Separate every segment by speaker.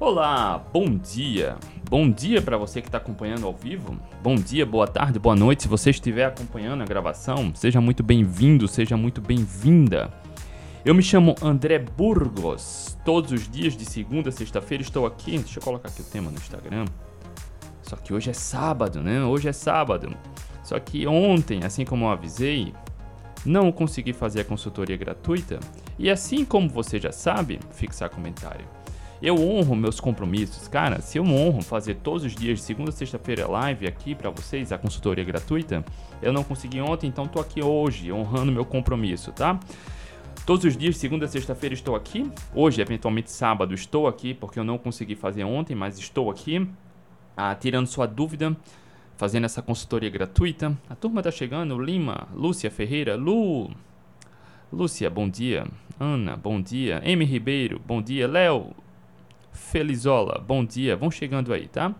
Speaker 1: Olá, bom dia. Bom dia para você que está acompanhando ao vivo. Bom dia, boa tarde, boa noite. Se você estiver acompanhando a gravação, seja muito bem-vindo, seja muito bem-vinda. Eu me chamo André Burgos. Todos os dias de segunda a sexta-feira estou aqui. Deixa eu colocar aqui o tema no Instagram. Só que hoje é sábado, né? Hoje é sábado. Só que ontem, assim como eu avisei, não consegui fazer a consultoria gratuita. E assim como você já sabe, fixar comentário. Eu honro meus compromissos. Cara, se eu honro fazer todos os dias, segunda sexta-feira, live aqui para vocês, a consultoria gratuita, eu não consegui ontem, então tô aqui hoje, honrando meu compromisso, tá? Todos os dias, segunda a sexta-feira, estou aqui. Hoje, eventualmente sábado, estou aqui, porque eu não consegui fazer ontem, mas estou aqui, ah, tirando sua dúvida, fazendo essa consultoria gratuita. A turma tá chegando, Lima, Lúcia Ferreira, Lu. Lúcia, bom dia. Ana, bom dia. M. Ribeiro, bom dia. Léo, Felizola, bom dia, vão chegando aí, tá?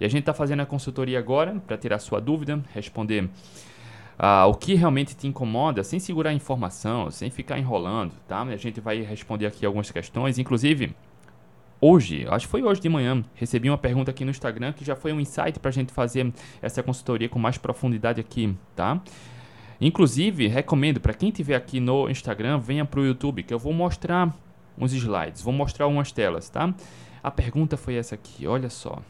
Speaker 1: E a gente está fazendo a consultoria agora para tirar sua dúvida, responder uh, o que realmente te incomoda, sem segurar a informação, sem ficar enrolando, tá? A gente vai responder aqui algumas questões, inclusive hoje, acho que foi hoje de manhã, recebi uma pergunta aqui no Instagram que já foi um insight para a gente fazer essa consultoria com mais profundidade aqui, tá? Inclusive, recomendo para quem estiver aqui no Instagram, venha para o YouTube, que eu vou mostrar uns slides, vou mostrar umas telas, tá? A pergunta foi essa aqui, olha só.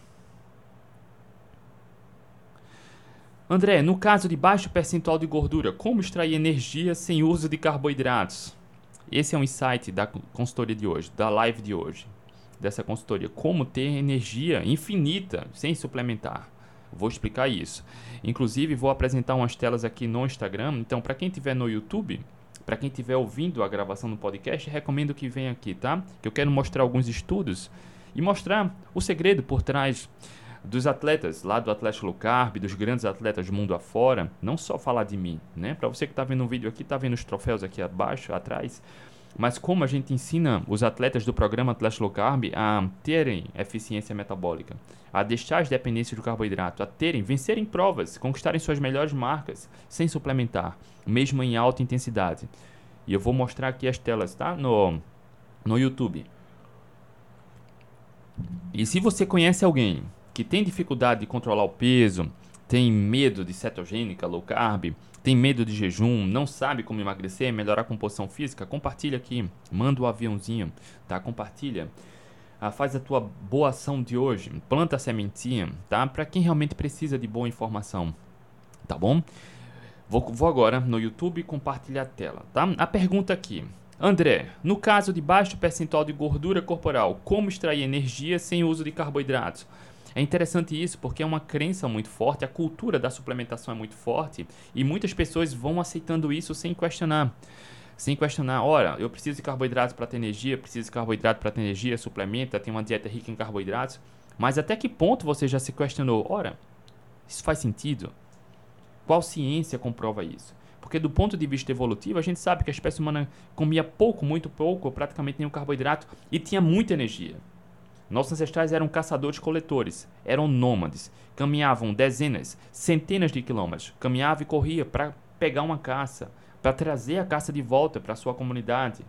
Speaker 1: André, no caso de baixo percentual de gordura, como extrair energia sem uso de carboidratos? Esse é um insight da consultoria de hoje, da live de hoje, dessa consultoria. Como ter energia infinita sem suplementar. Vou explicar isso. Inclusive, vou apresentar umas telas aqui no Instagram. Então, para quem estiver no YouTube, para quem estiver ouvindo a gravação no podcast, recomendo que venha aqui, tá? Que eu quero mostrar alguns estudos e mostrar o segredo por trás dos atletas lá do Atlético Low Carb, dos grandes atletas do mundo afora, não só falar de mim, né? Para você que está vendo o vídeo aqui, está vendo os troféus aqui abaixo, atrás, mas como a gente ensina os atletas do programa Atlético Low Carb a terem eficiência metabólica, a deixar as dependências do carboidrato, a terem, vencerem provas, conquistarem suas melhores marcas sem suplementar, mesmo em alta intensidade. E eu vou mostrar aqui as telas, tá? No, no YouTube. E se você conhece alguém que tem dificuldade de controlar o peso, tem medo de cetogênica, low carb, tem medo de jejum, não sabe como emagrecer, melhorar a composição física, compartilha aqui, manda o um aviãozinho, tá? Compartilha. Ah, faz a tua boa ação de hoje, planta a sementinha, tá? Para quem realmente precisa de boa informação, tá bom? Vou, vou agora no YouTube compartilhar a tela, tá? A pergunta aqui, André, no caso de baixo percentual de gordura corporal, como extrair energia sem uso de carboidratos? É interessante isso porque é uma crença muito forte, a cultura da suplementação é muito forte e muitas pessoas vão aceitando isso sem questionar. Sem questionar, ora, eu preciso de carboidratos para ter energia, preciso de carboidrato para ter energia, suplementa, tem uma dieta rica em carboidratos. Mas até que ponto você já se questionou? Ora, isso faz sentido? Qual ciência comprova isso? Porque do ponto de vista evolutivo, a gente sabe que a espécie humana comia pouco, muito pouco, ou praticamente nenhum carboidrato e tinha muita energia. Nossos ancestrais eram caçadores-coletores, eram nômades, caminhavam dezenas, centenas de quilômetros, caminhava e corria para pegar uma caça, para trazer a caça de volta para sua comunidade,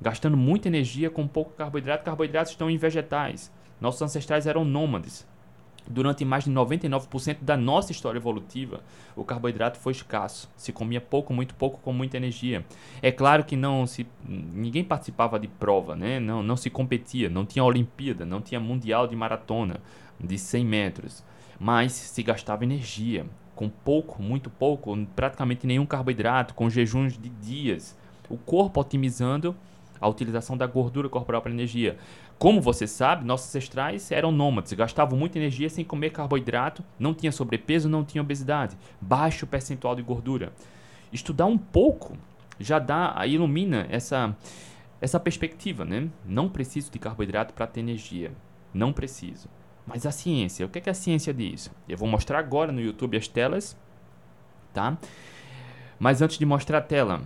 Speaker 1: gastando muita energia com pouco carboidrato. Carboidratos estão em vegetais. Nossos ancestrais eram nômades, Durante mais de 99% da nossa história evolutiva, o carboidrato foi escasso. Se comia pouco, muito pouco, com muita energia. É claro que não se ninguém participava de prova, né? Não, não se competia, não tinha Olimpíada, não tinha mundial de maratona de 100 metros, mas se gastava energia com pouco, muito pouco, praticamente nenhum carboidrato, com jejuns de dias. O corpo otimizando a utilização da gordura corporal para energia. Como você sabe, nossos ancestrais eram nômades, gastavam muita energia sem comer carboidrato, não tinha sobrepeso, não tinha obesidade, baixo percentual de gordura. Estudar um pouco já dá, ilumina essa essa perspectiva, né? Não preciso de carboidrato para ter energia, não preciso. Mas a ciência, o que, é que a ciência diz? Eu vou mostrar agora no YouTube as telas, tá? Mas antes de mostrar a tela,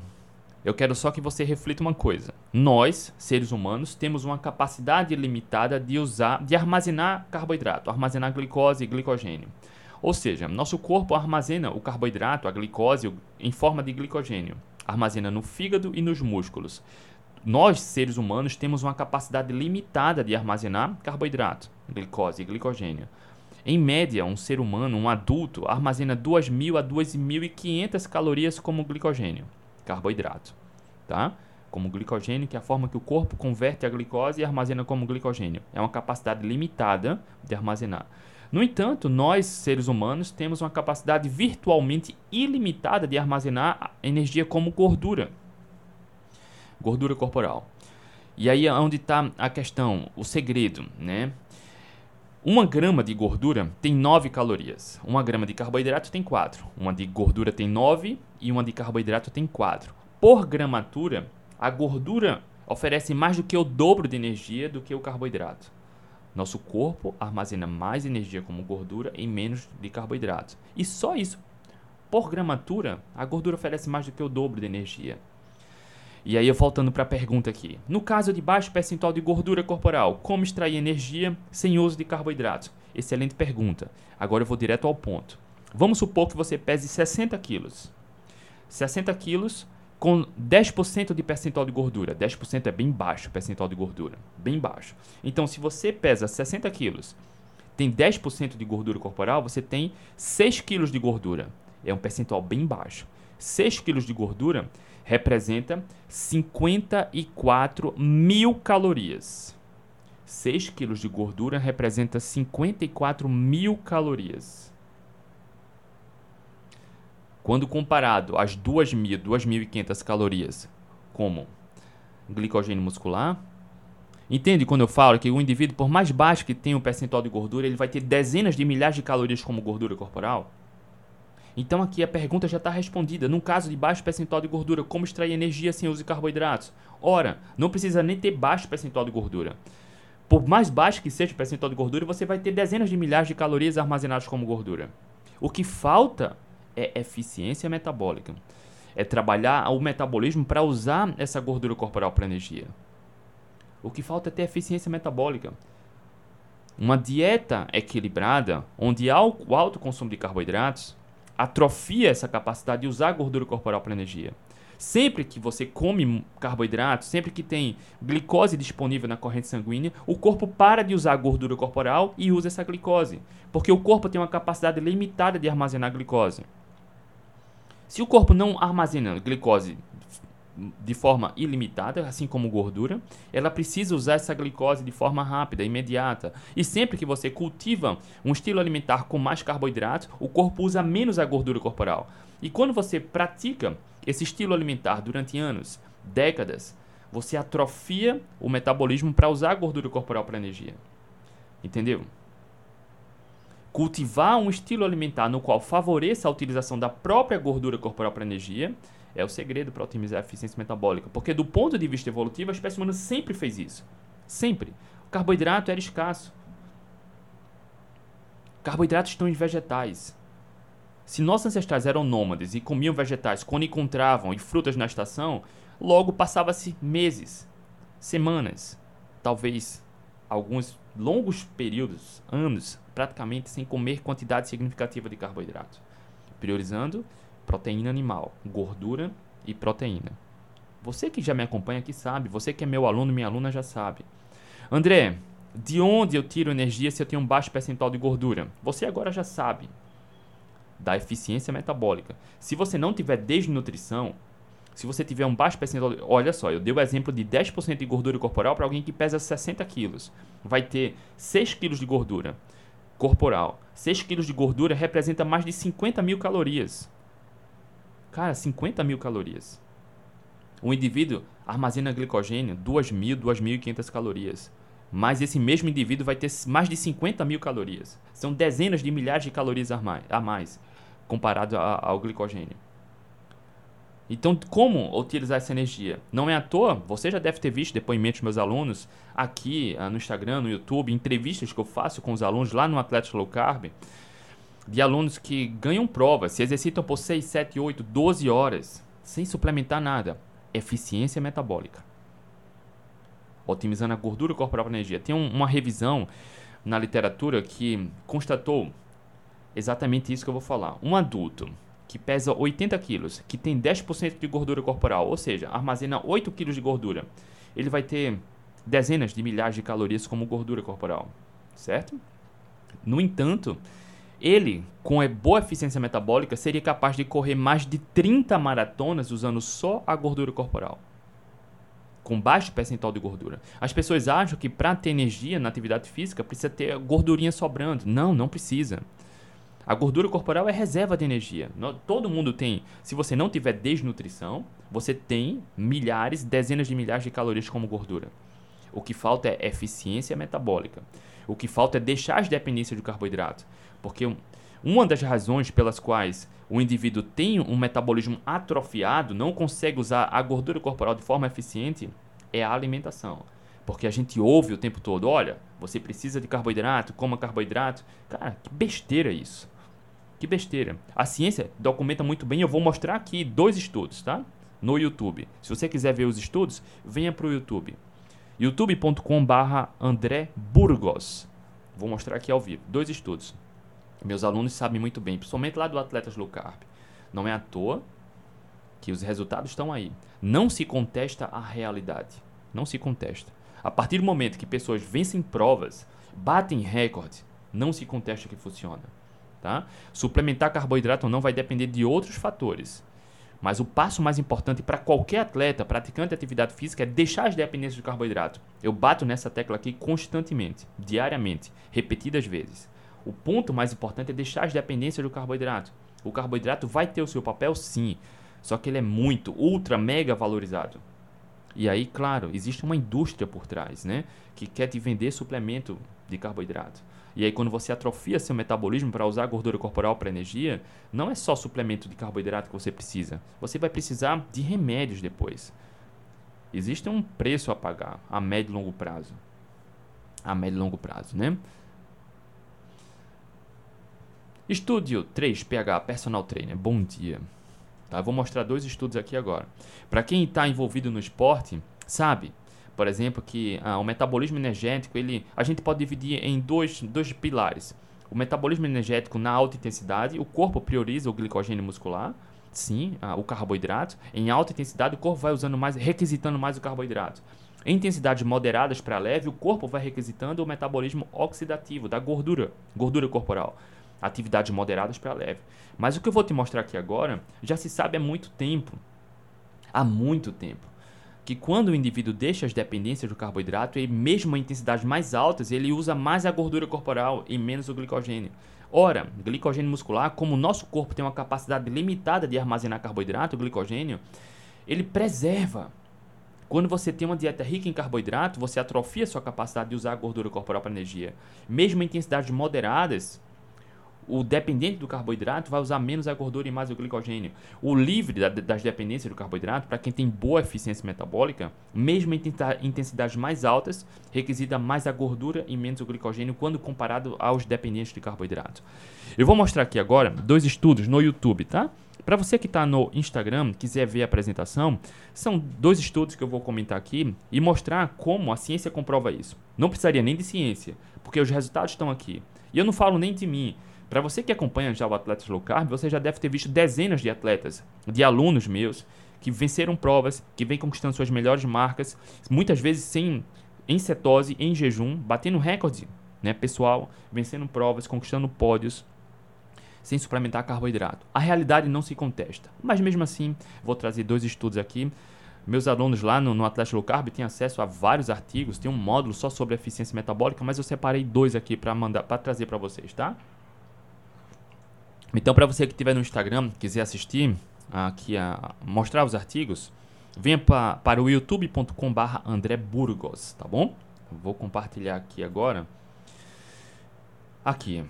Speaker 1: eu quero só que você reflita uma coisa. Nós, seres humanos, temos uma capacidade limitada de usar, de armazenar carboidrato, armazenar glicose e glicogênio. Ou seja, nosso corpo armazena o carboidrato, a glicose, em forma de glicogênio. Armazena no fígado e nos músculos. nós, seres humanos, temos uma capacidade limitada de armazenar carboidrato, glicose e glicogênio. Em média, um ser humano, um adulto, armazena 2.000 a 2.500 calorias como glicogênio, carboidrato, tá? Como glicogênio, que é a forma que o corpo converte a glicose e armazena como glicogênio. É uma capacidade limitada de armazenar. No entanto, nós, seres humanos, temos uma capacidade virtualmente ilimitada de armazenar energia como gordura. Gordura corporal. E aí é onde está a questão, o segredo, né? Uma grama de gordura tem 9 calorias. Uma grama de carboidrato tem 4. Uma de gordura tem 9 e uma de carboidrato tem 4. Por gramatura, a gordura oferece mais do que o dobro de energia do que o carboidrato. Nosso corpo armazena mais energia como gordura e menos de carboidratos. E só isso. Por gramatura, a gordura oferece mais do que o dobro de energia. E aí, voltando para a pergunta aqui. No caso de baixo percentual de gordura corporal, como extrair energia sem uso de carboidratos? Excelente pergunta. Agora eu vou direto ao ponto. Vamos supor que você pese 60 quilos. 60 quilos com 10% de percentual de gordura. 10% é bem baixo percentual de gordura, bem baixo. Então, se você pesa 60 quilos, tem 10% de gordura corporal, você tem 6 quilos de gordura. É um percentual bem baixo. 6 quilos de gordura representa 54 mil calorias. 6 quilos de gordura representa 54 mil calorias. Quando comparado às 2.000, 2.500 calorias como glicogênio muscular, entende quando eu falo que o indivíduo, por mais baixo que tenha o percentual de gordura, ele vai ter dezenas de milhares de calorias como gordura corporal? Então aqui a pergunta já está respondida. No caso de baixo percentual de gordura, como extrair energia sem uso de carboidratos? Ora, não precisa nem ter baixo percentual de gordura. Por mais baixo que seja o percentual de gordura, você vai ter dezenas de milhares de calorias armazenadas como gordura. O que falta é eficiência metabólica. É trabalhar o metabolismo para usar essa gordura corporal para energia. O que falta é ter eficiência metabólica. Uma dieta equilibrada, onde há o alto consumo de carboidratos, atrofia essa capacidade de usar a gordura corporal para energia. Sempre que você come carboidratos, sempre que tem glicose disponível na corrente sanguínea, o corpo para de usar a gordura corporal e usa essa glicose, porque o corpo tem uma capacidade limitada de armazenar glicose. Se o corpo não armazena glicose de forma ilimitada, assim como gordura, ela precisa usar essa glicose de forma rápida, imediata. E sempre que você cultiva um estilo alimentar com mais carboidratos, o corpo usa menos a gordura corporal. E quando você pratica esse estilo alimentar durante anos, décadas, você atrofia o metabolismo para usar a gordura corporal para energia. Entendeu? Cultivar um estilo alimentar no qual favoreça a utilização da própria gordura corporal para energia é o segredo para otimizar a eficiência metabólica. Porque, do ponto de vista evolutivo, a espécie humana sempre fez isso. Sempre. O carboidrato era escasso. Carboidratos estão em vegetais. Se nossos ancestrais eram nômades e comiam vegetais quando encontravam e frutas na estação, logo passava-se meses, semanas, talvez alguns longos períodos, anos, praticamente sem comer quantidade significativa de carboidrato, priorizando proteína animal, gordura e proteína. Você que já me acompanha aqui sabe, você que é meu aluno, minha aluna já sabe. André, de onde eu tiro energia se eu tenho um baixo percentual de gordura? Você agora já sabe. Da eficiência metabólica. Se você não tiver desnutrição, se você tiver um baixo percentual. De... Olha só, eu dei o exemplo de 10% de gordura corporal para alguém que pesa 60 quilos. Vai ter 6 quilos de gordura corporal. 6 quilos de gordura representa mais de 50 mil calorias. Cara, 50 mil calorias. O indivíduo armazena glicogênio 2.000, 2.500 calorias. Mas esse mesmo indivíduo vai ter mais de 50 mil calorias. São dezenas de milhares de calorias a mais comparado ao glicogênio. Então, como utilizar essa energia? Não é à toa, você já deve ter visto depoimentos dos meus alunos aqui uh, no Instagram, no YouTube, entrevistas que eu faço com os alunos lá no Atlético Low Carb, de alunos que ganham provas, se exercitam por 6, 7, 8, 12 horas, sem suplementar nada. Eficiência metabólica. Otimizando a gordura corporal para energia. Tem um, uma revisão na literatura que constatou exatamente isso que eu vou falar. Um adulto que pesa 80 quilos, que tem 10% de gordura corporal, ou seja, armazena 8 quilos de gordura, ele vai ter dezenas de milhares de calorias como gordura corporal, certo? No entanto, ele, com boa eficiência metabólica, seria capaz de correr mais de 30 maratonas usando só a gordura corporal. Com baixo percentual de gordura. As pessoas acham que para ter energia na atividade física precisa ter gordurinha sobrando. Não, não precisa. A gordura corporal é reserva de energia. Todo mundo tem. Se você não tiver desnutrição, você tem milhares, dezenas de milhares de calorias como gordura. O que falta é eficiência metabólica. O que falta é deixar as dependências do carboidrato. Porque uma das razões pelas quais o indivíduo tem um metabolismo atrofiado, não consegue usar a gordura corporal de forma eficiente, é a alimentação. Porque a gente ouve o tempo todo, olha, você precisa de carboidrato, coma carboidrato. Cara, que besteira isso. Que besteira. A ciência documenta muito bem, eu vou mostrar aqui dois estudos, tá? No YouTube. Se você quiser ver os estudos, venha para o YouTube. youtube.com barra André Burgos. Vou mostrar aqui ao vivo. Dois estudos. Meus alunos sabem muito bem, principalmente lá do Atletas Low Carb. Não é à toa que os resultados estão aí. Não se contesta a realidade. Não se contesta. A partir do momento que pessoas vencem provas, batem recorde, não se contesta que funciona. Tá? Suplementar carboidrato ou não vai depender de outros fatores. Mas o passo mais importante para qualquer atleta praticante de atividade física é deixar as dependências do carboidrato. Eu bato nessa tecla aqui constantemente, diariamente, repetidas vezes. O ponto mais importante é deixar as dependências do carboidrato. O carboidrato vai ter o seu papel sim, só que ele é muito, ultra, mega valorizado. E aí, claro, existe uma indústria por trás, né? Que quer te vender suplemento de carboidrato. E aí, quando você atrofia seu metabolismo para usar gordura corporal para energia, não é só suplemento de carboidrato que você precisa. Você vai precisar de remédios depois. Existe um preço a pagar a médio e longo prazo. A médio e longo prazo, né? Estúdio 3 PH Personal Trainer. Bom dia. Tá? Vou mostrar dois estudos aqui agora. Para quem está envolvido no esporte, sabe, por exemplo, que ah, o metabolismo energético, ele, a gente pode dividir em dois, dois pilares. O metabolismo energético na alta intensidade, o corpo prioriza o glicogênio muscular, sim, ah, o carboidrato. Em alta intensidade, o corpo vai usando mais, requisitando mais o carboidrato. Em intensidades moderadas para leve, o corpo vai requisitando o metabolismo oxidativo da gordura, gordura corporal atividades moderadas para leve. Mas o que eu vou te mostrar aqui agora já se sabe há muito tempo. Há muito tempo. Que quando o indivíduo deixa as dependências do carboidrato, e mesmo em intensidades mais altas, ele usa mais a gordura corporal e menos o glicogênio. Ora, glicogênio muscular, como o nosso corpo tem uma capacidade limitada de armazenar carboidrato, glicogênio, ele preserva. Quando você tem uma dieta rica em carboidrato, você atrofia sua capacidade de usar a gordura corporal para energia. Mesmo em intensidades moderadas, o dependente do carboidrato vai usar menos a gordura e mais o glicogênio. O livre das dependências do carboidrato, para quem tem boa eficiência metabólica, mesmo em intensidades mais altas, requisita mais a gordura e menos o glicogênio quando comparado aos dependentes de carboidrato. Eu vou mostrar aqui agora dois estudos no YouTube, tá? Para você que está no Instagram, quiser ver a apresentação, são dois estudos que eu vou comentar aqui e mostrar como a ciência comprova isso. Não precisaria nem de ciência, porque os resultados estão aqui. E eu não falo nem de mim, para você que acompanha já o Atletas Low Carb, você já deve ter visto dezenas de atletas, de alunos meus, que venceram provas, que vêm conquistando suas melhores marcas, muitas vezes sem em cetose, em jejum, batendo recorde né, pessoal, vencendo provas, conquistando pódios, sem suplementar carboidrato. A realidade não se contesta, mas mesmo assim, vou trazer dois estudos aqui. Meus alunos lá no, no Atlético Low Carb têm acesso a vários artigos, tem um módulo só sobre eficiência metabólica, mas eu separei dois aqui para mandar, para trazer para vocês, tá? Então, para você que estiver no Instagram, quiser assistir aqui a mostrar os artigos, venha pra, para o youtube.com/barra André Burgos, tá bom? Vou compartilhar aqui agora. Aqui.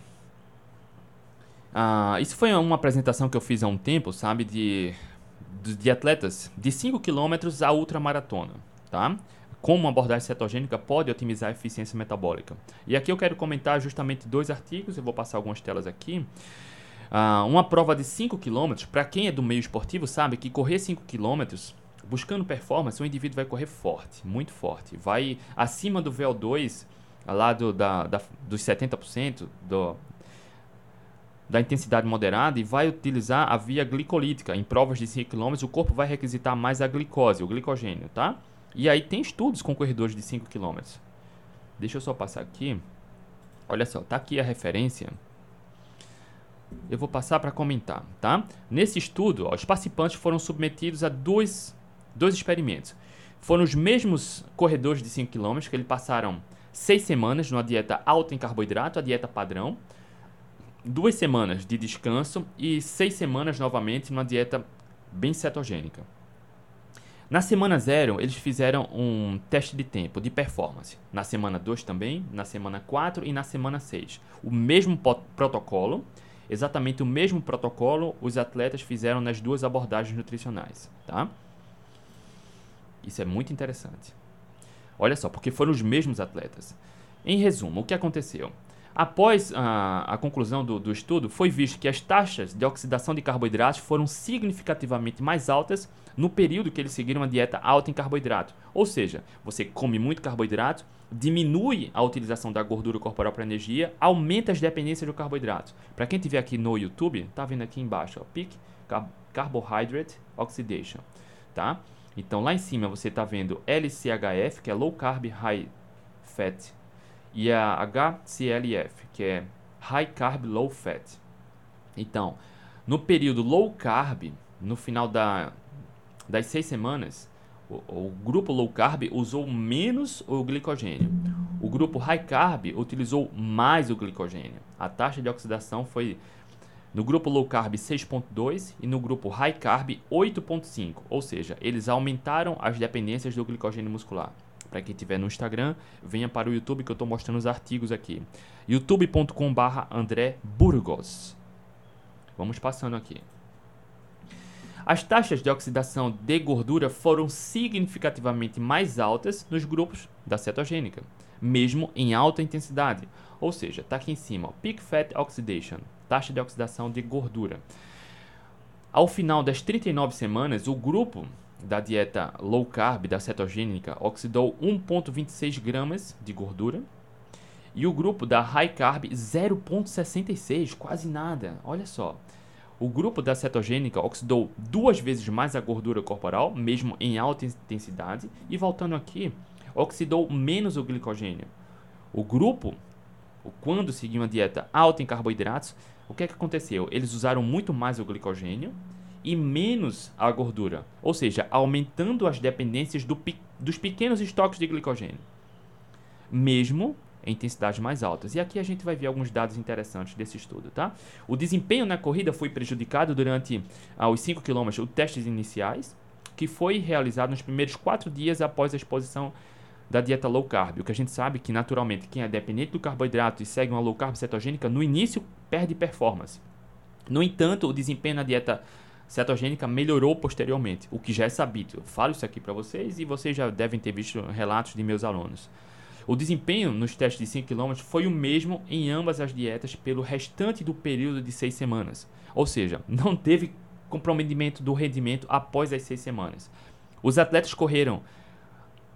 Speaker 1: Ah, isso foi uma apresentação que eu fiz há um tempo, sabe, de, de atletas de 5 km a ultramaratona, tá? Como uma abordagem cetogênica pode otimizar a eficiência metabólica. E aqui eu quero comentar justamente dois artigos, eu vou passar algumas telas aqui. Uh, uma prova de 5 km, para quem é do meio esportivo, sabe que correr 5 km, buscando performance, o indivíduo vai correr forte, muito forte. Vai acima do VO2, lá do, da, da, dos 70% do, da intensidade moderada e vai utilizar a via glicolítica. Em provas de 5 km, o corpo vai requisitar mais a glicose, o glicogênio, tá? E aí tem estudos com corredores de 5 km. Deixa eu só passar aqui. Olha só, tá aqui a referência. Eu vou passar para comentar, tá? Nesse estudo, ó, os participantes foram submetidos a dois, dois experimentos. Foram os mesmos corredores de 5 km que eles passaram seis semanas numa dieta alta em carboidrato, a dieta padrão, duas semanas de descanso e seis semanas novamente numa dieta bem cetogênica. Na semana 0, eles fizeram um teste de tempo, de performance. Na semana 2 também, na semana 4 e na semana 6. O mesmo protocolo, exatamente o mesmo protocolo os atletas fizeram nas duas abordagens nutricionais, tá? Isso é muito interessante. Olha só, porque foram os mesmos atletas. Em resumo, o que aconteceu? Após a, a conclusão do, do, estudo, foi visto que as taxas de oxidação de carboidratos foram significativamente mais altas no período que eles seguiram uma dieta alta em carboidrato. Ou seja, você come muito carboidrato, diminui a utilização da gordura corporal para energia, aumenta as dependências do carboidrato. Para quem estiver aqui no YouTube, tá vendo aqui embaixo, ó, Peak Carbohydrate Oxidation, tá? Então lá em cima você está vendo LCHF, que é Low Carb High Fat e a HCLF, que é High Carb Low Fat. Então, no período low carb, no final da, das seis semanas, o, o, grupo low carb usou menos o glicogênio. O grupo high carb utilizou mais o glicogênio. A taxa de oxidação foi no grupo low carb 6.2 e no grupo high carb 8.5, ou seja, eles aumentaram as dependências do glicogênio muscular. Para quem estiver no Instagram, venha para o YouTube que eu estou mostrando os artigos aqui. youtube.com/barra André Burgos. Vamos passando aqui. As taxas de oxidação de gordura foram significativamente mais altas nos grupos da cetogênica, mesmo em alta intensidade. Ou seja, está aqui em cima, ó, Peak Fat Oxidation, taxa de oxidação de gordura. Ao final das 39 semanas, o grupo da dieta low carb, da cetogênica, oxidou 1,26 gramas de gordura. E o grupo da high carb, 0,66, quase nada. Olha só. O grupo da cetogênica oxidou duas vezes mais a gordura corporal, mesmo em alta intensidade. E voltando aqui, oxidou menos o glicogênio. O grupo, quando seguiu uma dieta alta em carboidratos, o que, é que aconteceu? Eles usaram muito mais o glicogênio e menos a gordura, ou seja, aumentando as dependências do, dos pequenos estoques de glicogênio, mesmo em intensidades mais altas. E aqui a gente vai ver alguns dados interessantes desse estudo. Tá? O desempenho na corrida foi prejudicado durante ah, os 5 km, os testes iniciais, que foi realizado nos primeiros 4 dias após a exposição da dieta low carb. O que a gente sabe é que, naturalmente, quem é dependente do carboidrato e segue uma low carb cetogênica, no início perde performance. No entanto, o desempenho na dieta cetogênica melhorou posteriormente, o que já é sabido. Eu falo isso aqui para vocês e vocês já devem ter visto relatos de meus alunos. O desempenho nos testes de 5 km foi o mesmo em ambas as dietas pelo restante do período de 6 semanas. Ou seja, não teve comprometimento do rendimento após as 6 semanas. Os atletas correram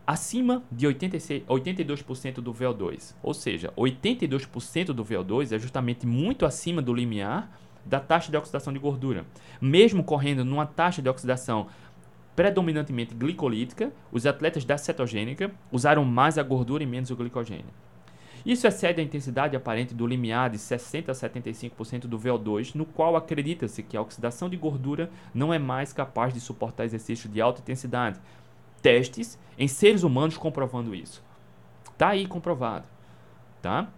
Speaker 1: acima de 86, 82% do VO2. Ou seja, 82% do VO2 é justamente muito acima do limiar da taxa de oxidação de gordura. Mesmo correndo numa taxa de oxidação predominantemente glicolítica, os atletas da cetogênica usaram mais a gordura e menos o glicogênio. Isso excede a intensidade aparente do limiar de 60 a 75% do VO2, no qual acredita-se que a oxidação de gordura não é mais capaz de suportar exercícios de alta intensidade. Testes em seres humanos comprovando isso. Tá aí comprovado, tá?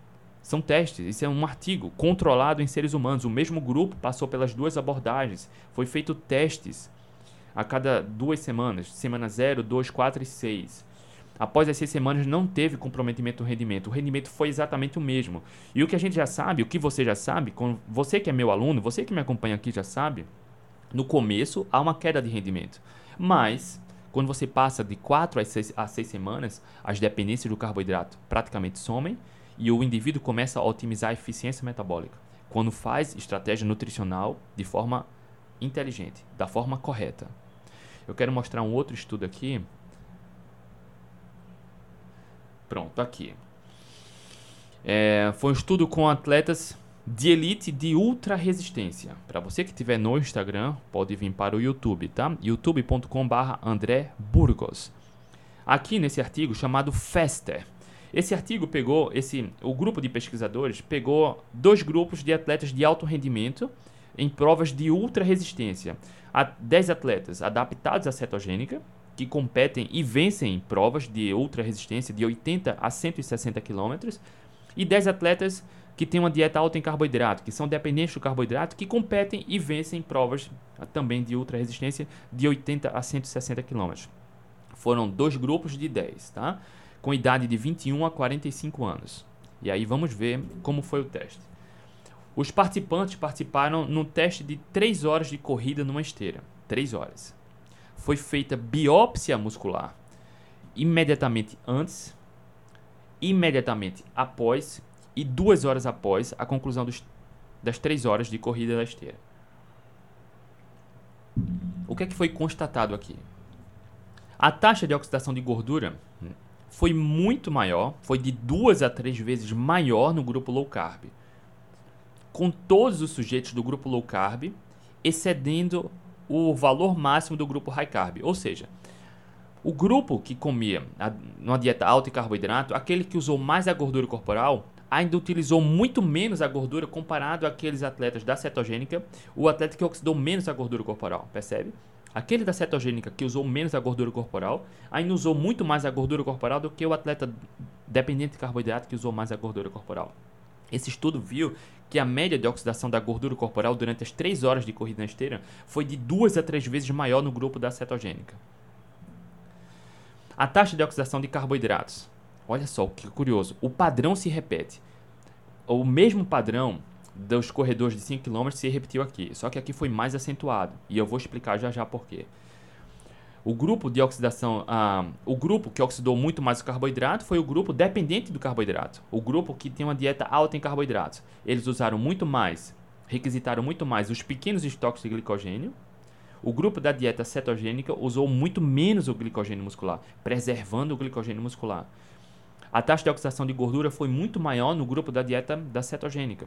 Speaker 1: São testes, isso é um artigo controlado em seres humanos. O mesmo grupo passou pelas duas abordagens. Foi feito testes a cada duas semanas, semana 0, 2, 4 e 6. Após as seis semanas não teve comprometimento do rendimento. O rendimento foi exatamente o mesmo. E o que a gente já sabe, o que você já sabe, você que é meu aluno, você que me acompanha aqui já sabe, no começo há uma queda de rendimento. Mas, quando você passa de 4 a 6, a 6 semanas, as dependências do carboidrato praticamente somem e o indivíduo começa a otimizar a eficiência metabólica quando faz estratégia nutricional de forma inteligente, da forma correta. Eu quero mostrar um outro estudo aqui. Pronto, aqui. É, foi um estudo com atletas de elite de ultra resistência. Para você que estiver no Instagram, pode vir para o YouTube, tá? youtube.com/andré Burgos. aqui nesse artigo chamado FASTER. Esse artigo pegou, esse, o grupo de pesquisadores pegou dois grupos de atletas de alto rendimento em provas de ultra resistência. Há 10 atletas adaptados à cetogênica, que competem e vencem provas de ultra resistência de 80 a 160 km, e 10 atletas que têm uma dieta alta em carboidrato, que são dependentes do carboidrato, que competem e vencem provas ah, também de ultra resistência de 80 a 160 km. Foram dois grupos de 10, tá? Com idade de 21 a 45 anos. E aí vamos ver como foi o teste. Os participantes participaram num teste de 3 horas de corrida numa esteira. 3 horas. Foi feita biópsia muscular imediatamente antes, imediatamente após e duas horas após a conclusão dos, das 3 horas de corrida da esteira. O que é que foi constatado aqui? A taxa de oxidação de gordura foi muito maior, foi de duas a três vezes maior no grupo low carb com todos os sujeitos do grupo low carb excedendo o valor máximo do grupo high carb. Ou seja, o grupo que comia uma dieta alta em carboidrato, aquele que usou mais a gordura corporal, ainda utilizou muito menos a gordura comparado àqueles atletas da cetogênica, o atleta que oxidou menos a gordura corporal, percebe? Aquele da cetogênica que usou menos a gordura corporal, ainda usou muito mais a gordura corporal do que o atleta dependente de carboidrato que usou mais a gordura corporal. Esse estudo viu que a média de oxidação da gordura corporal durante as 3 horas de corrida na esteira foi de 2 a 3 vezes maior no grupo da cetogênica. A taxa de oxidação de carboidratos. Olha só que curioso. O padrão se repete. O mesmo padrão dos corredores de 5 km se repetiu aqui, só que aqui foi mais acentuado. E eu vou explicar já já por quê. O grupo de oxidação, ah, o grupo que oxidou muito mais o carboidrato foi o grupo dependente do carboidrato. O grupo que tem uma dieta alta em carboidratos. Eles usaram muito mais, requisitaram muito mais os pequenos estoques de glicogênio. O grupo da dieta cetogênica usou muito menos o glicogênio muscular, preservando o glicogênio muscular. A taxa de oxidação de gordura foi muito maior no grupo da dieta da cetogênica.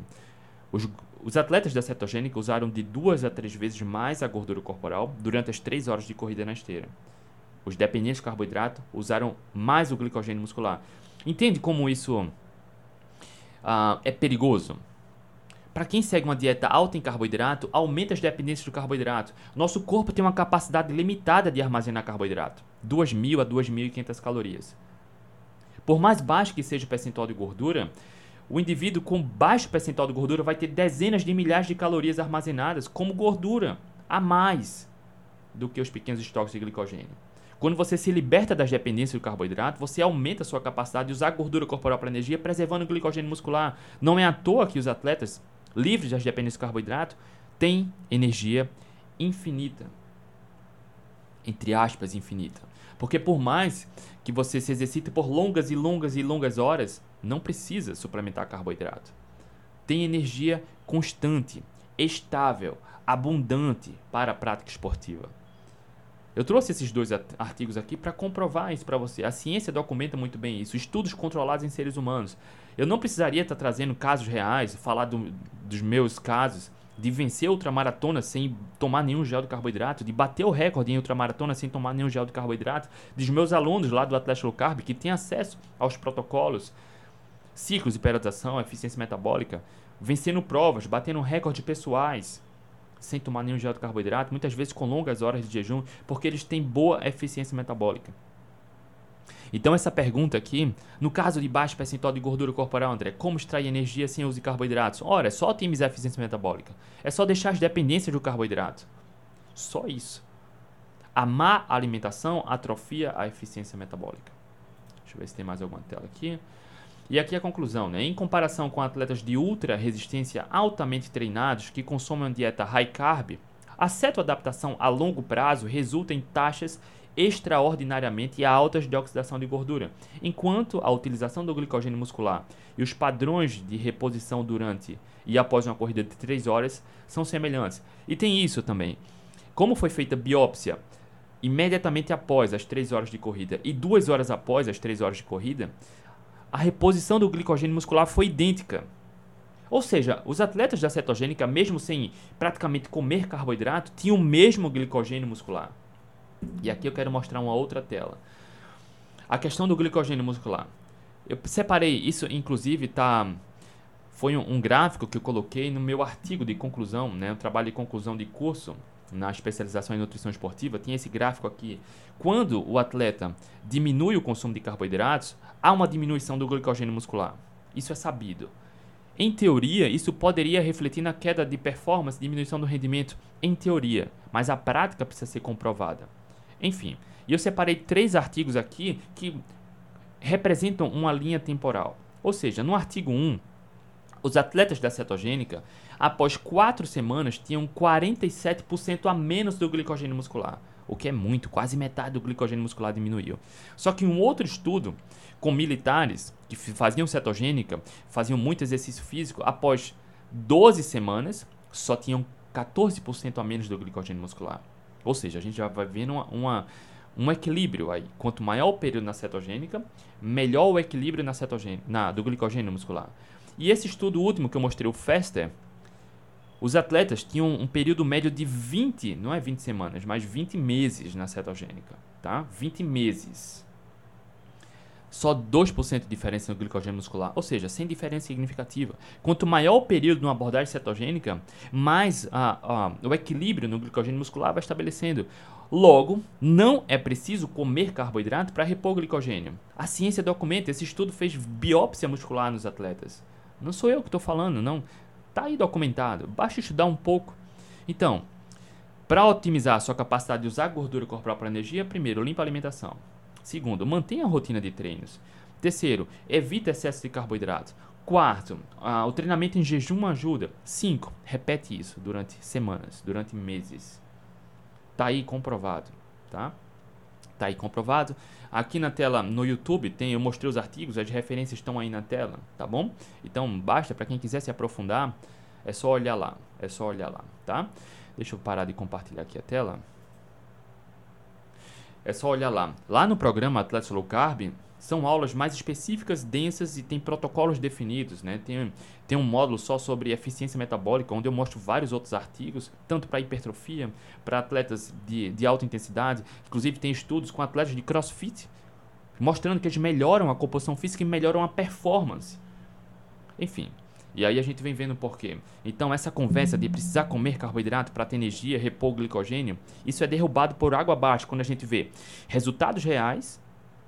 Speaker 1: Os, os, atletas da cetogênica usaram de duas a três vezes mais a gordura corporal durante as três horas de corrida na esteira. Os dependentes de carboidrato usaram mais o glicogênio muscular. Entende como isso uh, é perigoso? Para quem segue uma dieta alta em carboidrato, aumenta as dependências do carboidrato. Nosso corpo tem uma capacidade limitada de armazenar carboidrato, 2.000 a 2.500 calorias. Por mais baixo que seja o percentual de gordura, o indivíduo com baixo percentual de gordura vai ter dezenas de milhares de calorias armazenadas como gordura a mais do que os pequenos estoques de glicogênio. Quando você se liberta das dependências do carboidrato, você aumenta a sua capacidade de usar gordura corporal para energia, preservando o glicogênio muscular. Não é à toa que os atletas livres das dependências do carboidrato têm energia infinita. Entre aspas, infinita. Porque por mais que você se exercite por longas e longas e longas horas, não precisa suplementar carboidrato. Tem energia constante, estável, abundante para a prática esportiva. Eu trouxe esses dois artigos aqui para comprovar isso para você. A ciência documenta muito bem isso. Estudos controlados em seres humanos. Eu não precisaria estar trazendo casos reais, falar do, dos meus casos, de vencer ultramaratona sem tomar nenhum gel de carboidrato, de bater o recorde em ultramaratona sem tomar nenhum gel de carboidrato, dos meus alunos lá do Atlético Low Carb que têm acesso aos protocolos, ciclos de periodização, eficiência metabólica, vencendo provas, batendo recordes pessoais, sem tomar nenhum gel de carboidrato, muitas vezes com longas horas de jejum, porque eles têm boa eficiência metabólica. Então essa pergunta aqui, no caso de baixo percentual de gordura corporal, André, como extrair energia sem uso de carboidratos? Ora, é só otimizar a eficiência metabólica. É só deixar as dependências do carboidrato. Só isso. A má alimentação atrofia a eficiência metabólica. Deixa eu ver se tem mais alguma tela aqui. E aqui a conclusão, né? Em comparação com atletas de ultra resistência altamente treinados que consomem uma dieta high carb, a cetoadaptação a longo prazo resulta em taxas extraordinariamente altas de oxidação de gordura, enquanto a utilização do glicogênio muscular e os padrões de reposição durante e após uma corrida de 3 horas são semelhantes. E tem isso também. Como foi feita biópsia imediatamente após as 3 horas de corrida e 2 horas após as 3 horas de corrida, a reposição do glicogênio muscular foi idêntica. Ou seja, os atletas da cetogênica, mesmo sem praticamente comer carboidrato, tinham o mesmo glicogênio muscular. E aqui eu quero mostrar uma outra tela. a questão do glicogênio muscular. Eu separei isso, inclusive, tá foi um, um, gráfico que eu coloquei no meu artigo de conclusão, né? O trabalho de conclusão de curso na especialização em nutrição esportiva, tinha esse gráfico aqui. Quando o atleta diminui o consumo de carboidratos, há uma diminuição do glicogênio muscular. Isso é sabido. Em teoria, isso poderia refletir na queda de performance, diminuição do rendimento, em teoria, mas a prática precisa ser comprovada. Enfim, e eu separei três artigos aqui que representam uma linha temporal. Ou seja, no artigo 1, os atletas da cetogênica, após quatro semanas, tinham 47% a menos do glicogênio muscular, o que é muito, quase metade do glicogênio muscular diminuiu. Só que um outro estudo com militares que faziam cetogênica, faziam muito exercício físico, após 12 semanas, só tinham 14% a menos do glicogênio muscular. Ou seja, a gente já vai vendo uma, uma um equilíbrio aí. Quanto maior o período na cetogênica, melhor o equilíbrio na cetogênica, na, do glicogênio muscular. E esse estudo último que eu mostrei, o Fester, os atletas tinham um período médio de 20, não é 20 semanas, mas 20 meses na cetogênica, tá? 20 meses. Só 2% de diferença no glicogênio muscular, ou seja, sem diferença significativa. Quanto maior o período numa abordagem cetogênica, mais o equilíbrio no glicogênio muscular vai estabelecendo. Logo, não é preciso comer carboidrato para repor glicogênio. A ciência documenta, esse estudo fez biópsia muscular nos atletas. Não sou eu que estou falando, não. Está aí documentado. Basta estudar um pouco. Então, para otimizar a sua capacidade de usar gordura corporal para energia, primeiro, limpa a alimentação. Segundo, mantenha a rotina de treinos. Terceiro, evite excesso de carboidratos. Quarto, uh, o treinamento em jejum ajuda. Cinco, repete isso durante semanas, durante meses. Tá aí comprovado, tá? Tá aí comprovado. Aqui na tela no YouTube tem, eu mostrei os artigos, as referências estão aí na tela, tá bom? Então basta para quem quiser se aprofundar, é só olhar lá, é só olhar lá, tá? Deixa eu parar de compartilhar aqui a tela. É só olhar lá. Lá no programa Atletas Low Carb, são aulas mais específicas, densas e tem protocolos definidos, né? Tem, tem um módulo só sobre eficiência metabólica, onde eu mostro vários outros artigos, tanto para hipertrofia, para atletas de, de alta intensidade. Inclusive, tem estudos com atletas de crossfit, mostrando que eles melhoram a composição física e melhoram a performance. Enfim, e aí a gente vem vendo por quê. Então, essa conversa de precisar comer carboidrato para ter energia, repor glicogênio, isso é derrubado por água abaixo quando a gente vê resultados reais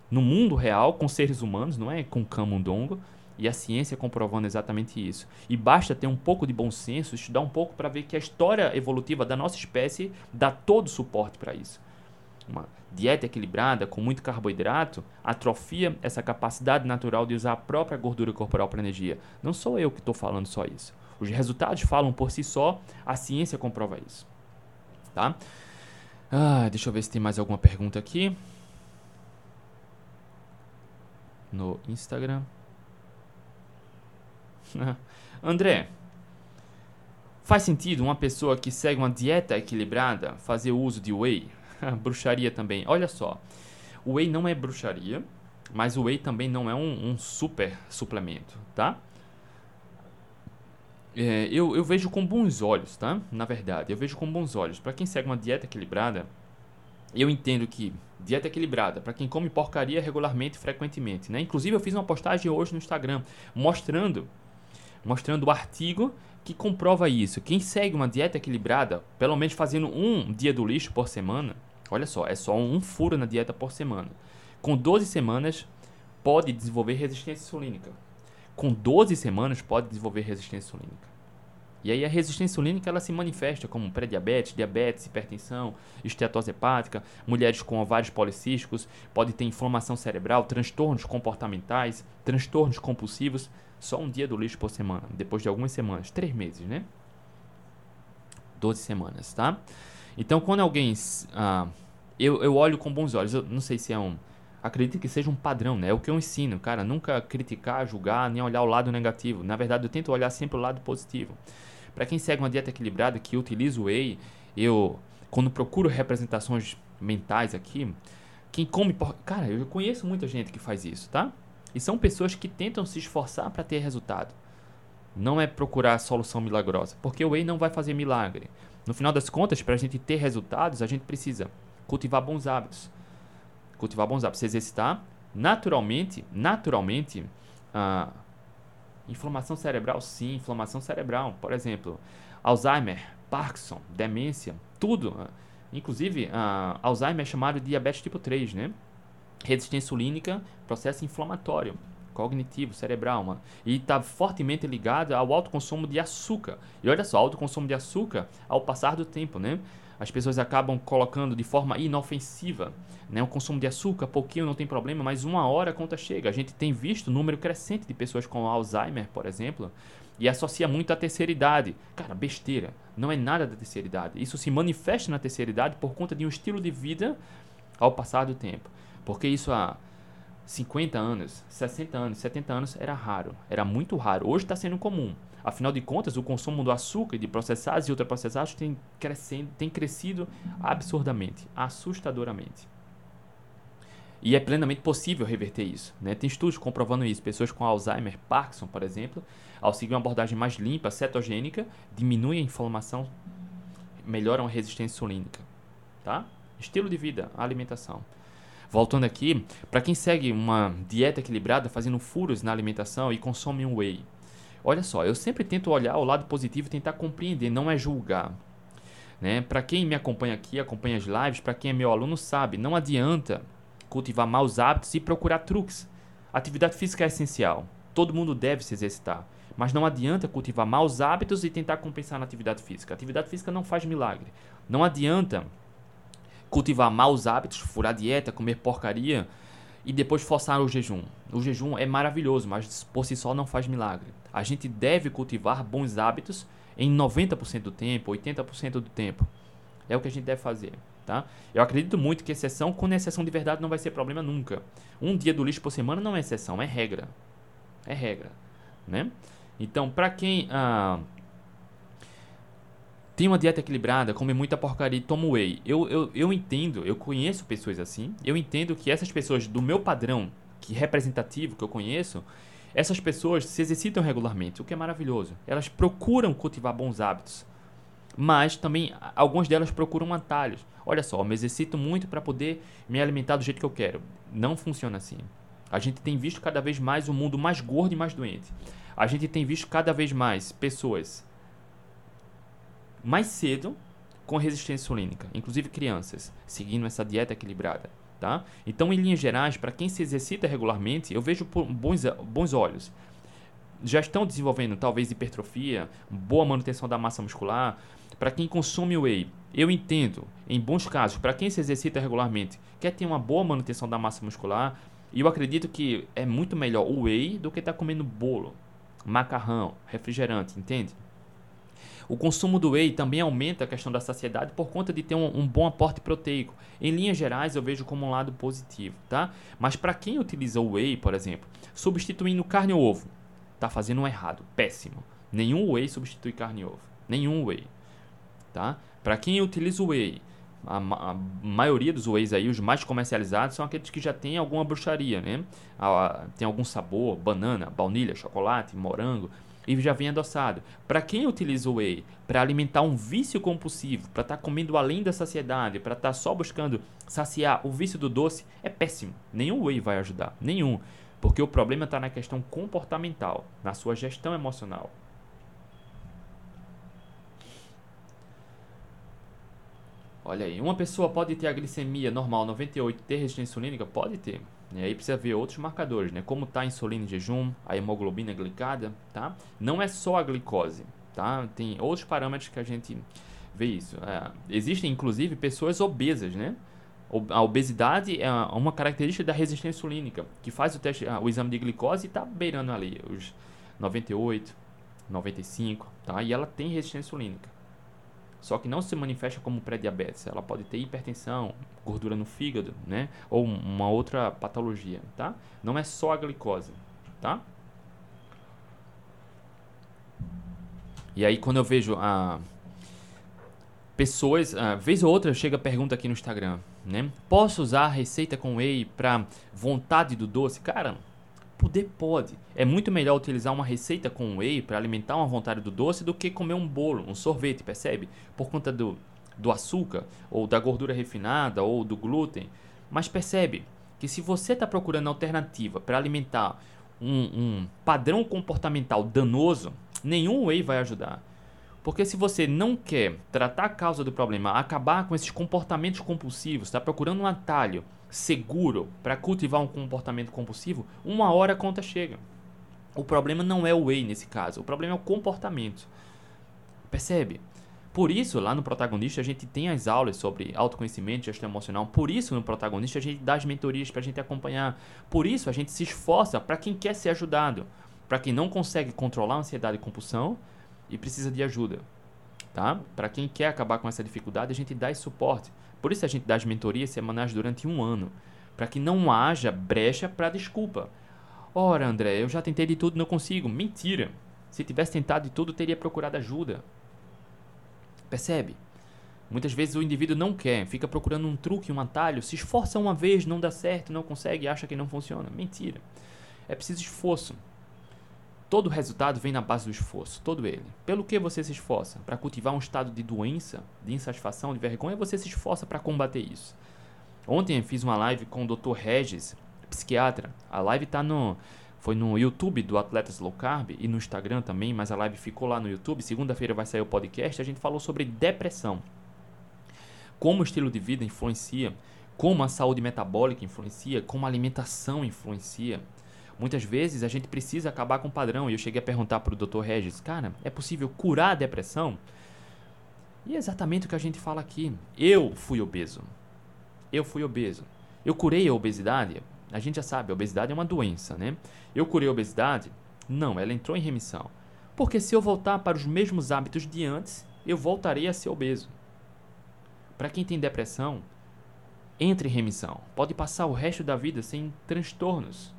Speaker 1: no mundo real com seres humanos, não é com camundongo, e a ciência comprovando exatamente isso. E basta ter um pouco de bom senso, estudar um pouco para ver que a história evolutiva da nossa espécie dá todo o suporte para isso. Uma dieta equilibrada, com muito carboidrato, atrofia essa capacidade natural de usar a própria gordura corporal para energia. Não sou eu que estou falando só isso. Os resultados falam por si só, a ciência comprova isso. Tá? Ah, deixa eu ver se tem mais alguma pergunta aqui. No Instagram. André, faz sentido uma pessoa que segue uma dieta equilibrada fazer uso de whey? bruxaria também. Olha só, o whey não é bruxaria, mas o whey também não é um, um super suplemento, tá? É, eu, eu vejo com bons olhos, tá? Na verdade, eu vejo com bons olhos. Para quem segue uma dieta equilibrada, eu entendo que dieta equilibrada, para quem come porcaria regularmente e frequentemente, né? Inclusive eu fiz uma postagem hoje no Instagram mostrando mostrando o artigo que comprova isso. Quem segue uma dieta equilibrada, pelo menos fazendo um dia do lixo por semana, olha só, é só um furo na dieta por semana. Com 12 semanas, pode desenvolver resistência insulínica. Com 12 semanas, pode desenvolver resistência insulínica. E aí a resistência insulínica ela se manifesta como pré-diabetes, diabetes, hipertensão, esteatose hepática, mulheres com ovários policísticos, pode ter inflamação cerebral, transtornos comportamentais, transtornos compulsivos, só um dia do lixo por semana, depois de algumas semanas, três meses, né? 12 semanas, tá? Então, quando alguém. Ah, eu, eu olho com bons olhos, eu não sei se é um. Acredito que seja um padrão, né? É o que eu ensino, cara. Nunca criticar, julgar, nem olhar o lado negativo. Na verdade, eu tento olhar sempre o lado positivo. Para quem segue uma dieta equilibrada, que utiliza o whey, eu, quando procuro representações mentais aqui, quem come. Cara, eu conheço muita gente que faz isso, tá? E são pessoas que tentam se esforçar para ter resultado. Não é procurar solução milagrosa, porque o whey não vai fazer milagre. No final das contas, para a gente ter resultados, a gente precisa cultivar bons hábitos. Cultivar bons hábitos, exercitar, naturalmente, naturalmente, a inflamação cerebral, sim, inflamação cerebral, por exemplo, Alzheimer, Parkinson, demência, tudo. Inclusive, a Alzheimer é chamado de diabetes tipo 3, né? Resistência insulínica, processo inflamatório cognitivo, cerebral, mano. E está fortemente ligado ao alto consumo de açúcar. E olha só, alto consumo de açúcar ao passar do tempo, né? As pessoas acabam colocando de forma inofensiva, né? O consumo de açúcar, pouquinho não tem problema, mas uma hora a conta chega. A gente tem visto número crescente de pessoas com Alzheimer, por exemplo, e associa muito à terceira idade. Cara, besteira. Não é nada da terceira idade. Isso se manifesta na terceira idade por conta de um estilo de vida ao passar do tempo. Porque isso há 50 anos, 60 anos, 70 anos era raro, era muito raro. Hoje está sendo comum. Afinal de contas, o consumo do açúcar, de processados e ultraprocessados tem, crescendo, tem crescido absurdamente, assustadoramente. E é plenamente possível reverter isso. Né? Tem estudos comprovando isso. Pessoas com Alzheimer, Parkinson, por exemplo, ao seguir uma abordagem mais limpa, cetogênica, diminuem a inflamação, melhoram a resistência insulínica. Tá? Estilo de vida, alimentação. Voltando aqui, para quem segue uma dieta equilibrada, fazendo furos na alimentação e consome um whey. Olha só, eu sempre tento olhar o lado positivo e tentar compreender, não é julgar. Né? Para quem me acompanha aqui, acompanha as lives, para quem é meu aluno sabe, não adianta cultivar maus hábitos e procurar truques. Atividade física é essencial. Todo mundo deve se exercitar. Mas não adianta cultivar maus hábitos e tentar compensar na atividade física. Atividade física não faz milagre. Não adianta cultivar maus hábitos, furar dieta, comer porcaria e depois forçar o jejum. O jejum é maravilhoso, mas por si só não faz milagre. A gente deve cultivar bons hábitos em 90% do tempo, 80% do tempo. É o que a gente deve fazer. Tá? Eu acredito muito que exceção, quando é exceção de verdade, não vai ser problema nunca. Um dia do lixo por semana não é exceção, é regra. É regra. Né? Então, para quem. Ah, tem uma dieta equilibrada, come muita porcaria e toma whey. Eu, eu, eu entendo, eu conheço pessoas assim. Eu entendo que essas pessoas do meu padrão, que representativo que eu conheço, essas pessoas se exercitam regularmente, o que é maravilhoso. Elas procuram cultivar bons hábitos. Mas também algumas delas procuram atalhos. Olha só, eu me exercito muito para poder me alimentar do jeito que eu quero. Não funciona assim. A gente tem visto cada vez mais um mundo mais gordo e mais doente. A gente tem visto cada vez mais pessoas mais cedo com resistência insulínica, inclusive crianças, seguindo essa dieta equilibrada. Tá? Então, em linhas gerais, para quem se exercita regularmente, eu vejo por bons, bons olhos. Já estão desenvolvendo talvez hipertrofia, boa manutenção da massa muscular. Para quem consome whey, eu entendo, em bons casos, para quem se exercita regularmente, quer ter uma boa manutenção da massa muscular, e eu acredito que é muito melhor o whey do que estar tá comendo bolo, macarrão, refrigerante, entende? O consumo do whey também aumenta a questão da saciedade por conta de ter um, um bom aporte proteico. Em linhas gerais, eu vejo como um lado positivo, tá? Mas para quem utiliza o whey, por exemplo, substituindo carne ou ovo, tá fazendo um errado, péssimo. Nenhum whey substitui carne e ovo, nenhum whey, tá? Para quem utiliza o whey, a, a, maioria dos wheys aí, os mais comercializados, são aqueles que já tem alguma bruxaria, né? tem algum sabor, banana, baunilha, chocolate, morango e já vem adoçado. Para quem utiliza o whey para alimentar um vício compulsivo, para estar tá comendo além da saciedade, para estar tá só buscando saciar o vício do doce, é péssimo. Nenhum whey vai ajudar, nenhum. Porque o problema está na questão comportamental, na sua gestão emocional. Olha aí, uma pessoa pode ter a glicemia normal 98 ter resistência insulínica? Pode ter. E aí precisa ver outros marcadores, né? Como está a insulina em jejum, a hemoglobina glicada, tá? Não é só a glicose, tá? Tem outros parâmetros que a gente vê isso. É, existem, inclusive, pessoas obesas, né? A obesidade é uma característica da resistência insulínica, que faz o teste, o exame de glicose e está beirando ali os 98, 95, tá? E ela tem resistência insulínica. Só que não se manifesta como pré-diabetes. Ela pode ter hipertensão, gordura no fígado, né? Ou uma outra patologia, tá? Não é só a glicose, tá? E aí quando eu vejo a ah, pessoas, ah, vez ou outra chega a pergunta aqui no Instagram, né? Posso usar a receita com whey para vontade do doce? Cara, Poder pode. É muito melhor utilizar uma receita com whey para alimentar uma vontade do doce do que comer um bolo, um sorvete, percebe? Por conta do, do açúcar, ou da gordura refinada, ou do glúten. Mas percebe, que se você está procurando alternativa para alimentar um, um padrão comportamental danoso, nenhum whey vai ajudar. Porque se você não quer tratar a causa do problema, acabar com esses comportamentos compulsivos, está procurando um atalho seguro para cultivar um comportamento compulsivo, uma hora a conta chega. O problema não é o whey nesse caso, o problema é o comportamento. Percebe? Por isso, lá no protagonista, a gente tem as aulas sobre autoconhecimento, gestão emocional. Por isso, no protagonista, a gente dá as mentorias para a gente acompanhar. Por isso, a gente se esforça para quem quer ser ajudado. Para quem não consegue controlar a ansiedade e compulsão, e precisa de ajuda. Tá? Para quem quer acabar com essa dificuldade, a gente dá esse suporte. Por isso a gente dá as mentorias semanais durante um ano, para que não haja brecha para desculpa. Ora, André, eu já tentei de tudo, não consigo. Mentira. Se tivesse tentado de tudo, teria procurado ajuda. Percebe? Muitas vezes o indivíduo não quer, fica procurando um truque, um atalho, se esforça uma vez, não dá certo, não consegue, acha que não funciona. Mentira. É preciso esforço. Todo resultado vem na base do esforço, todo ele. Pelo que você se esforça? Para cultivar um estado de doença, de insatisfação, de vergonha, você se esforça para combater isso. Ontem fiz uma live com o Dr. Regis, psiquiatra. A live tá no foi no YouTube do Atletas Low Carb e no Instagram também, mas a live ficou lá no YouTube. Segunda-feira vai sair o podcast. A gente falou sobre depressão. Como o estilo de vida influencia, como a saúde metabólica influencia, como a alimentação influencia. Muitas vezes a gente precisa acabar com o padrão. E eu cheguei a perguntar para o Dr. Regis, cara, é possível curar a depressão? E é exatamente o que a gente fala aqui. Eu fui obeso. Eu fui obeso. Eu curei a obesidade? A gente já sabe, a obesidade é uma doença, né? Eu curei a obesidade? Não, ela entrou em remissão. Porque se eu voltar para os mesmos hábitos de antes, eu voltarei a ser obeso. Para quem tem depressão, entre em remissão. Pode passar o resto da vida sem transtornos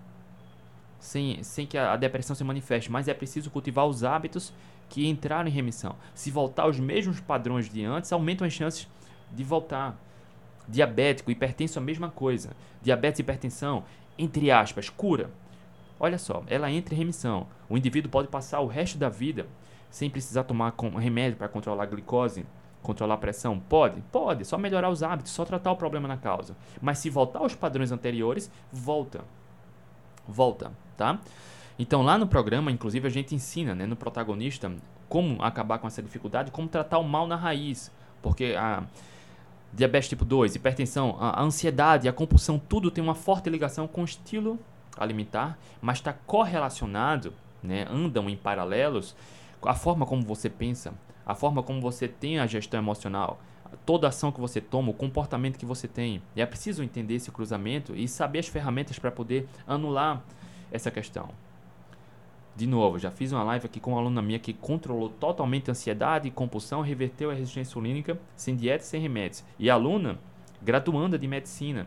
Speaker 1: sem, sem que a, depressão se manifeste, mas é preciso cultivar os hábitos que entraram em remissão. Se voltar aos mesmos padrões de antes, aumentam as chances de voltar. Diabético, hipertenso, a mesma coisa. Diabetes e hipertensão, entre aspas, cura. Olha só, ela entra em remissão. O indivíduo pode passar o resto da vida sem precisar tomar remédio para controlar a glicose, controlar a pressão? Pode, pode, só melhorar os hábitos, só tratar o problema na causa. Mas se voltar aos padrões anteriores, volta. Volta tá? Então lá no programa, inclusive, a gente ensina, né, no protagonista, como acabar com essa dificuldade, como tratar o mal na raiz, porque a diabetes tipo 2, hipertensão, a ansiedade, a compulsão, tudo tem uma forte ligação com o estilo alimentar, mas está correlacionado, né, andam em paralelos, a forma como você pensa, a forma como você tem a gestão emocional, toda ação que você toma, o comportamento que você tem. E é preciso entender esse cruzamento e saber as ferramentas para poder anular essa questão. De novo, já fiz uma live aqui com uma aluna minha que controlou totalmente a ansiedade e compulsão, reverteu a resistência insulínica sem dieta e sem remédios. E a aluna, graduanda de medicina,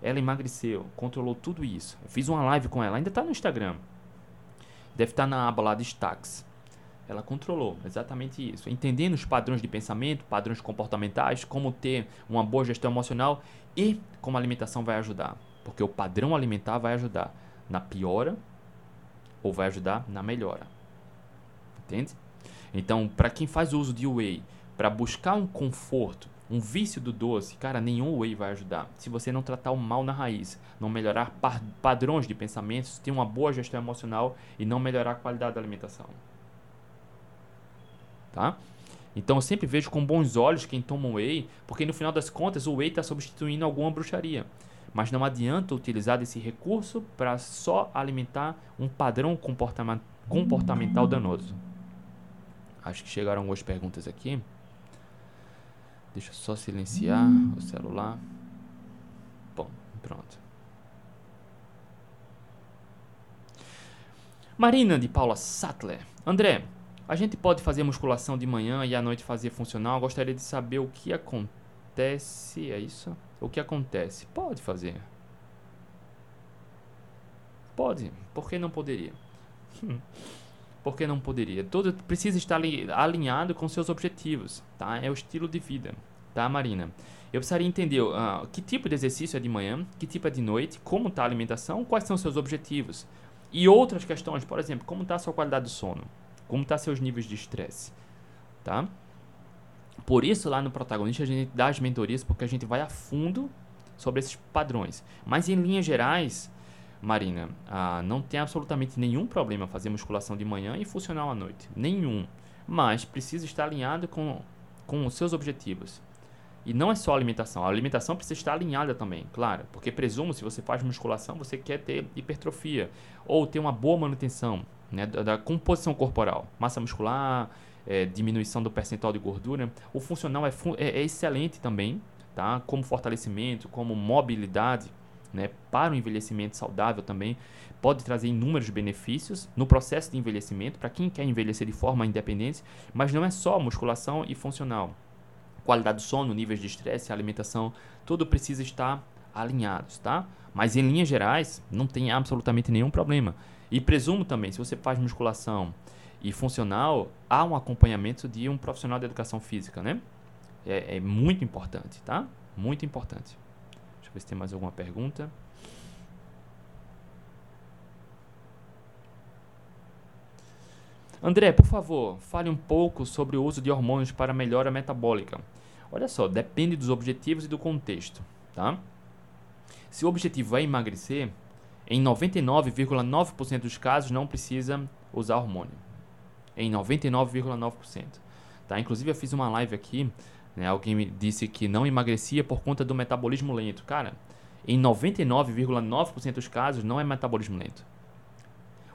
Speaker 1: ela emagreceu, controlou tudo isso. Eu fiz uma live com ela, ainda está no Instagram. Deve estar tá na aba lá destaques. Ela controlou exatamente isso, entendendo os padrões de pensamento, padrões comportamentais, como ter uma boa gestão emocional e como a alimentação vai ajudar. Porque o padrão alimentar vai ajudar na piora ou vai ajudar na melhora. Entende? Então, para quem faz uso de whey para buscar um conforto, um vício do doce, cara, nenhum whey vai ajudar. Se você não tratar o mal na raiz, não melhorar padrões de pensamentos, ter uma boa gestão emocional e não melhorar a qualidade da alimentação. Tá? Então eu sempre vejo com bons olhos quem toma whey, porque no final das contas o whey está substituindo alguma bruxaria. Mas não adianta utilizar esse recurso para só alimentar um padrão comportamental danoso. Acho que chegaram algumas perguntas aqui. Deixa eu só silenciar o celular. Bom, pronto. Marina de Paula Sattler. André, a gente pode fazer musculação de manhã e à noite fazer funcional? Gostaria de saber o que acontece. É isso? O que acontece? Pode fazer. Pode. Por que não poderia? Hum. Por que não poderia? Todo precisa estar alinhado com seus objetivos, tá? É o estilo de vida, tá, Marina? Eu precisaria entender uh, que tipo de exercício é de manhã, que tipo é de noite, como está a alimentação, quais são seus objetivos. E outras questões, por exemplo, como está a sua qualidade do sono, como está seus níveis de estresse, tá? Por isso, lá no protagonista, a gente dá as mentorias porque a gente vai a fundo sobre esses padrões. Mas em linhas gerais, Marina, ah, não tem absolutamente nenhum problema fazer musculação de manhã e funcional à noite. Nenhum. Mas precisa estar alinhado com, com os seus objetivos. E não é só alimentação. A alimentação precisa estar alinhada também, claro. Porque presumo, se você faz musculação, você quer ter hipertrofia. Ou ter uma boa manutenção né, da, da composição corporal. Massa muscular, é, diminuição do percentual de gordura. O funcional é, é, é excelente também, tá? Como fortalecimento, como mobilidade, né? Para o envelhecimento saudável também. Pode trazer inúmeros benefícios no processo de envelhecimento para quem quer envelhecer de forma independente, mas não é só musculação e funcional. Qualidade do sono, níveis de estresse, alimentação, tudo precisa estar alinhados, tá? Mas em linhas gerais, não tem absolutamente nenhum problema. E presumo também, se você faz musculação e funcional, há um acompanhamento de um profissional de educação física, né? É, é muito importante, tá? Muito importante. Deixa eu ver se tem mais alguma pergunta. André, por favor, fale um pouco sobre o uso de hormônios para melhora metabólica. Olha só, depende dos objetivos e do contexto, tá? Se o objetivo é emagrecer, em 99,9% dos casos não precisa usar hormônio em 99,9%. Tá? Inclusive eu fiz uma live aqui, né, alguém me disse que não emagrecia por conta do metabolismo lento. Cara, em 99,9% dos casos não é metabolismo lento.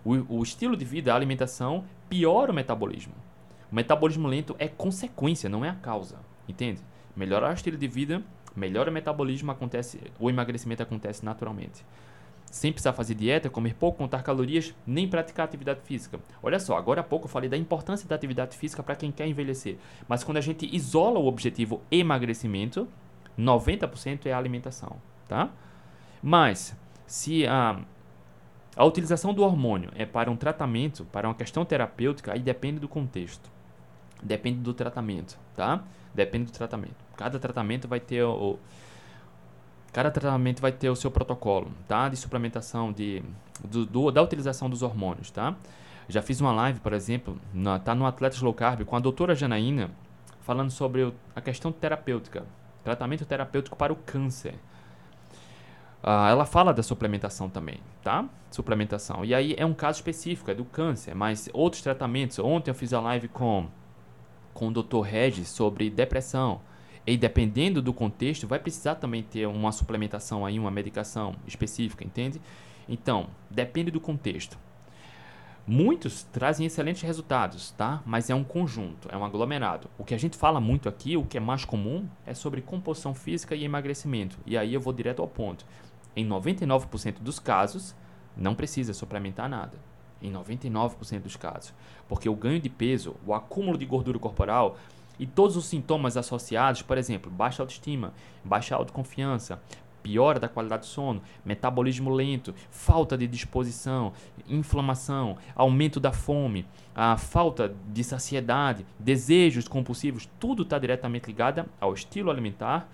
Speaker 1: O, o estilo de vida, a alimentação, piora o metabolismo. O metabolismo lento é consequência, não é a causa. Entende? Melhorar o estilo de vida, melhora o metabolismo, acontece, o emagrecimento acontece naturalmente sem precisar fazer dieta, comer pouco, contar calorias, nem praticar atividade física. Olha só, agora há pouco eu falei da importância da atividade física para quem quer envelhecer. Mas quando a gente isola o objetivo emagrecimento, 90% é a alimentação, tá? Mas se a a utilização do hormônio é para um tratamento, para uma questão terapêutica, aí depende do contexto. Depende do tratamento, tá? Depende do tratamento. Cada tratamento vai ter o, Cada tratamento vai ter o seu protocolo, tá? De suplementação, de, do, do, da utilização dos hormônios, tá? Já fiz uma live, por exemplo, na, tá no Atletas Low Carb com a doutora Janaína, falando sobre o, a questão terapêutica, tratamento terapêutico para o câncer. Uh, ela fala da suplementação também, tá? Suplementação. E aí é um caso específico, é do câncer, mas outros tratamentos. Ontem eu fiz a live com, com o Dr. Regis sobre depressão. E dependendo do contexto, vai precisar também ter uma suplementação aí, uma medicação específica, entende? Então, depende do contexto. Muitos trazem excelentes resultados, tá? Mas é um conjunto, é um aglomerado. O que a gente fala muito aqui, o que é mais comum, é sobre composição física e emagrecimento. E aí eu vou direto ao ponto. Em 99% dos casos, não precisa suplementar nada. Em 99% dos casos. Porque o ganho de peso, o acúmulo de gordura corporal, e todos os sintomas associados, por exemplo, baixa autoestima, baixa autoconfiança, piora da qualidade do sono, metabolismo lento, falta de disposição, inflamação, aumento da fome, a falta de saciedade, desejos compulsivos, tudo está diretamente ligado ao estilo alimentar,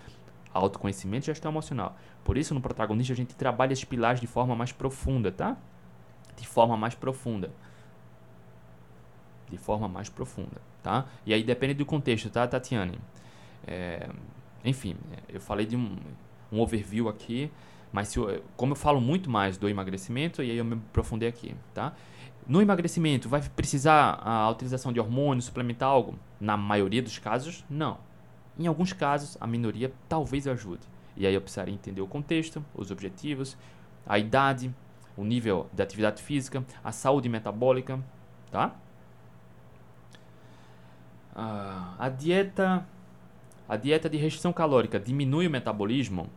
Speaker 1: autoconhecimento e gestão emocional. Por isso, no protagonista, a gente trabalha esses pilares de forma mais profunda, tá? De forma mais profunda. De forma mais profunda tá? E aí depende do contexto, tá, Tatiane? É, enfim, eu falei de um, um overview aqui, mas eu, como eu falo muito mais do emagrecimento, e aí eu me aprofundei aqui, tá? No emagrecimento, vai precisar a utilização de hormônios, suplementar algo? Na maioria dos casos, não. Em alguns casos, a minoria talvez ajude. E aí eu precisaria entender o contexto, os objetivos, a idade, o nível de atividade física, a saúde metabólica, tá? Ah, a dieta a dieta de restrição calórica diminui o metabolismo?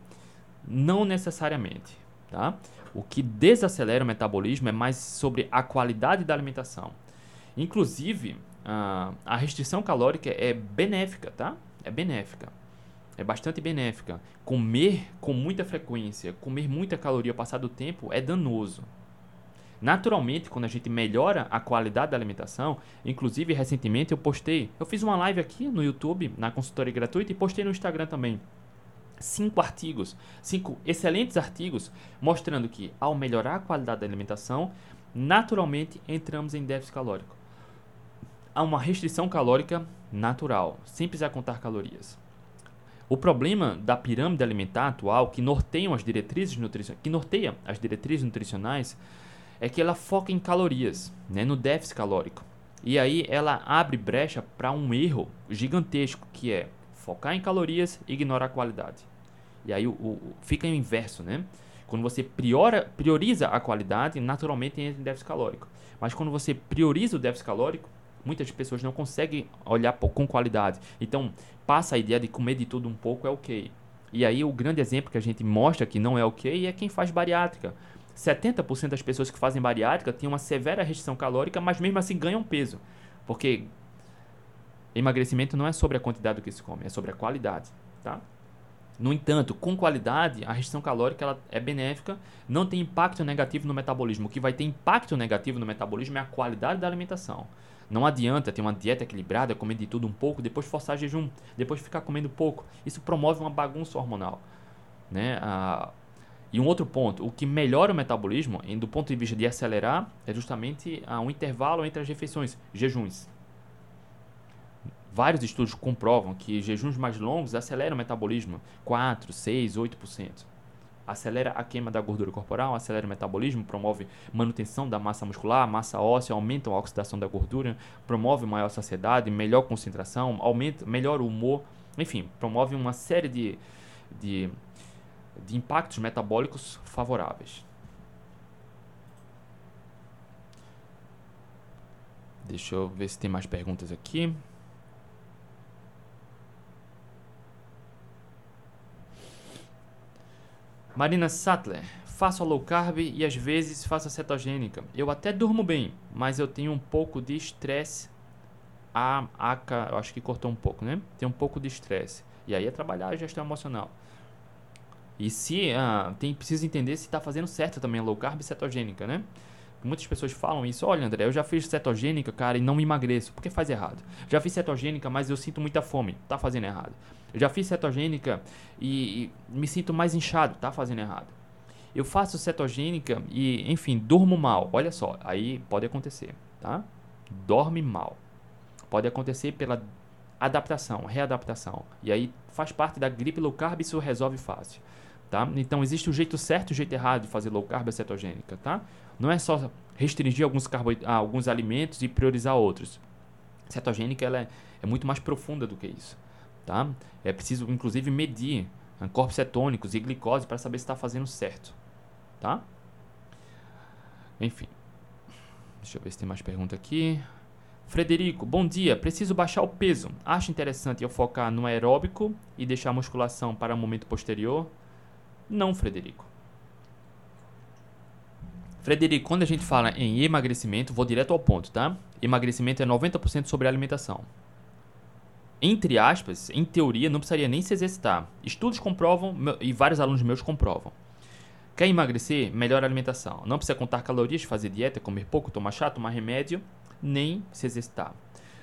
Speaker 1: Não necessariamente, tá? O que desacelera o metabolismo é mais sobre a qualidade da alimentação. Inclusive, ah, a restrição calórica é benéfica, tá? É benéfica. É bastante benéfica. Comer com muita frequência, comer muita caloria ao passar do tempo é danoso. Naturalmente, quando a gente melhora a qualidade da alimentação, inclusive recentemente eu postei, eu fiz uma live aqui no YouTube, na consultoria gratuita, e postei no Instagram também. Cinco artigos, cinco excelentes artigos, mostrando que ao melhorar a qualidade da alimentação, naturalmente entramos em déficit calórico. Há uma restrição calórica natural, sem precisar contar calorias. O problema da pirâmide alimentar atual, que norteiam as diretrizes nutricionais, que norteia as diretrizes nutricionais, é que ela foca em calorias, né, no déficit calórico. E aí ela abre brecha para um erro gigantesco, que é focar em calorias e ignorar a qualidade. E aí o, o, fica o inverso, né? Quando você priora, prioriza a qualidade, naturalmente entra em déficit calórico. Mas quando você prioriza o déficit calórico, muitas pessoas não conseguem olhar com qualidade. Então, passa a ideia de comer de tudo um pouco é ok. E aí o grande exemplo que a gente mostra que não é ok é quem faz bariátrica. 70% das pessoas que fazem bariátrica têm uma severa restrição calórica, mas mesmo assim ganham peso. Porque emagrecimento não é sobre a quantidade do que se come, é sobre a qualidade, tá? No entanto, com qualidade, a restrição calórica ela é benéfica, não tem impacto negativo no metabolismo. O que vai ter impacto negativo no metabolismo é a qualidade da alimentação. Não adianta ter uma dieta equilibrada, comer de tudo um pouco, depois forçar jejum, depois ficar comendo pouco. Isso promove uma bagunça hormonal. Né? Ah, e um outro ponto, o que melhora o metabolismo, do ponto de vista de acelerar, é justamente ah, um intervalo entre as refeições, jejuns. Vários estudos comprovam que jejuns mais longos aceleram o metabolismo 4, 6, 8%. Acelera a queima da gordura corporal, acelera o metabolismo, promove manutenção da massa muscular, massa óssea, aumenta a oxidação da gordura, promove maior saciedade, melhor concentração, aumenta, melhora o humor, enfim, promove uma série de, de de impactos metabólicos favoráveis. Deixa eu ver se tem mais perguntas aqui. Marina Sattler, faço a low carb e às vezes faço a cetogênica. Eu até durmo bem, mas eu tenho um pouco de estresse. A ACA, eu acho que cortou um pouco, né? Tem um pouco de estresse. E aí é trabalhar a gestão emocional. E se ah, tem precisa entender se está fazendo certo também a low carb cetogênica, né? Muitas pessoas falam isso. Olha, André, eu já fiz cetogênica, cara, e não me emagreço. Por que faz errado? Já fiz cetogênica, mas eu sinto muita fome. Tá fazendo errado. Eu já fiz cetogênica e, e me sinto mais inchado. Tá fazendo errado. Eu faço cetogênica e, enfim, durmo mal. Olha só, aí pode acontecer, tá? Dorme mal. Pode acontecer pela adaptação, readaptação. E aí faz parte da gripe low carb, isso resolve fácil. Tá? Então existe o jeito certo e o jeito errado de fazer low carb cetogênica, tá? Não é só restringir alguns, ah, alguns alimentos e priorizar outros. Cetogênica ela é, é, muito mais profunda do que isso, tá? É preciso inclusive medir ah, corpos cetônicos e glicose para saber se está fazendo certo, tá? Enfim, deixa eu ver se tem mais pergunta aqui. Frederico, bom dia. Preciso baixar o peso. Acho interessante eu focar no aeróbico e deixar a musculação para o momento posterior? Não, Frederico. Frederico, quando a gente fala em emagrecimento, vou direto ao ponto, tá? Emagrecimento é 90% sobre alimentação. Entre aspas, em teoria, não precisaria nem se exercitar. Estudos comprovam e vários alunos meus comprovam. Quer emagrecer? Melhor alimentação. Não precisa contar calorias, fazer dieta, comer pouco, tomar chá, tomar remédio, nem se exercitar.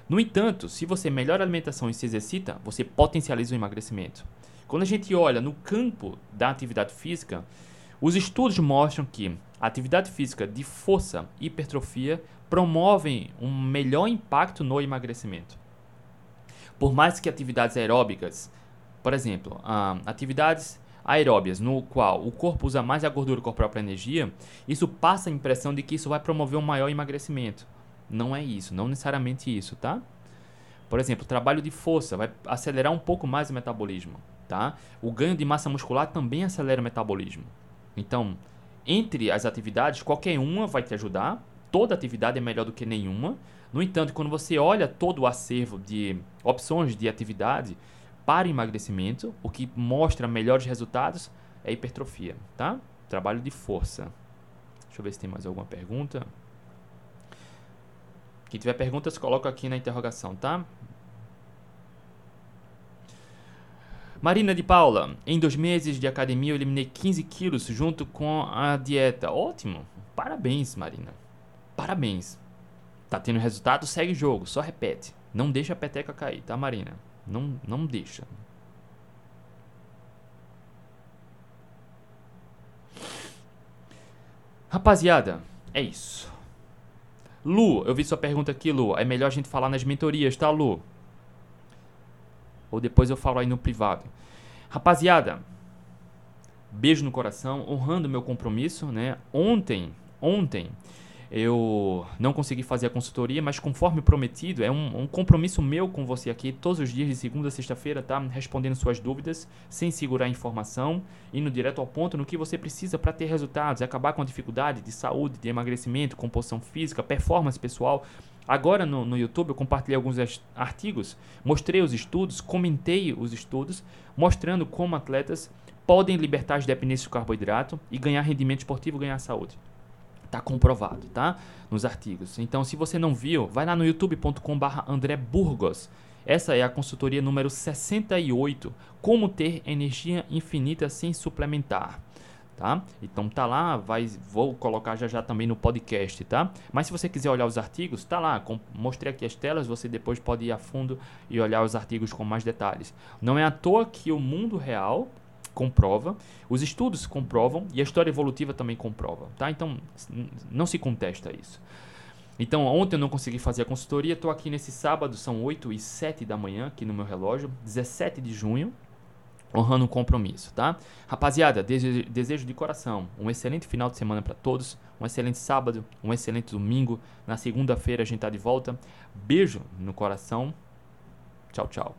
Speaker 1: No entanto, se você melhora a alimentação e se exercita, você potencializa o emagrecimento. Quando a gente olha no campo da atividade física, os estudos mostram que atividade física de força e hipertrofia promovem um melhor impacto no emagrecimento. Por mais que atividades aeróbicas, por exemplo, uh, atividades aeróbias, no qual o corpo usa mais a gordura corporal para energia, isso passa a impressão de que isso vai promover um maior emagrecimento. Não é isso, não necessariamente isso, tá? Por exemplo, trabalho de força vai acelerar um pouco mais o metabolismo tá? O ganho de massa muscular também acelera o metabolismo. Então, entre as atividades, qualquer uma vai te ajudar. Toda atividade é melhor do que nenhuma. No entanto, quando você olha todo o acervo de opções de atividade para emagrecimento, o que mostra melhores resultados é hipertrofia, tá? Trabalho de força. Deixa eu ver se tem mais alguma pergunta. Quem tiver perguntas, coloca aqui na interrogação, tá? Marina de Paula, em dois meses de academia eu eliminei 15 quilos junto com a dieta. Ótimo! Parabéns, Marina. Parabéns. Tá tendo resultado? Segue o jogo, só repete. Não deixa a peteca cair, tá, Marina? Não, não deixa. Rapaziada, é isso. Lu, eu vi sua pergunta aqui, Lu. É melhor a gente falar nas mentorias, tá, Lu? Ou depois eu falo aí no privado. Rapaziada, beijo no coração, honrando meu compromisso, né? Ontem, ontem eu não consegui fazer a consultoria, mas conforme prometido, é um, um, compromisso meu com você aqui, todos os dias, de segunda a sexta-feira, tá? Respondendo suas dúvidas, sem segurar informação, indo direto ao ponto no que você precisa para ter resultados, acabar com a dificuldade de saúde, de emagrecimento, composição física, performance pessoal. Agora no, no YouTube eu compartilhei alguns artigos, mostrei os estudos, comentei os estudos, mostrando como atletas podem libertar as dependências de carboidrato e ganhar rendimento esportivo, ganhar saúde. Está comprovado, tá? Nos artigos. Então, se você não viu, vai lá no youtube.com/barra André Burgos. Essa é a consultoria número 68, como ter energia infinita sem suplementar. Tá? Então tá lá, vai, vou colocar já já também no podcast, tá? Mas se você quiser olhar os artigos, tá lá, com, mostrei aqui as telas, você depois pode ir a fundo e olhar os artigos com mais detalhes. Não é à toa que o mundo real comprova, os estudos comprovam e a história evolutiva também comprova, tá? Então não se contesta isso. Então ontem eu não consegui fazer a consultoria, estou aqui nesse sábado, são 8 e 7 da manhã aqui no meu relógio, 17 de junho, honrando um compromisso, tá? Rapaziada, desejo, desejo de coração um excelente final de semana para todos, um excelente sábado, um excelente domingo. Na segunda-feira a gente tá de volta. Beijo no coração. Tchau, tchau.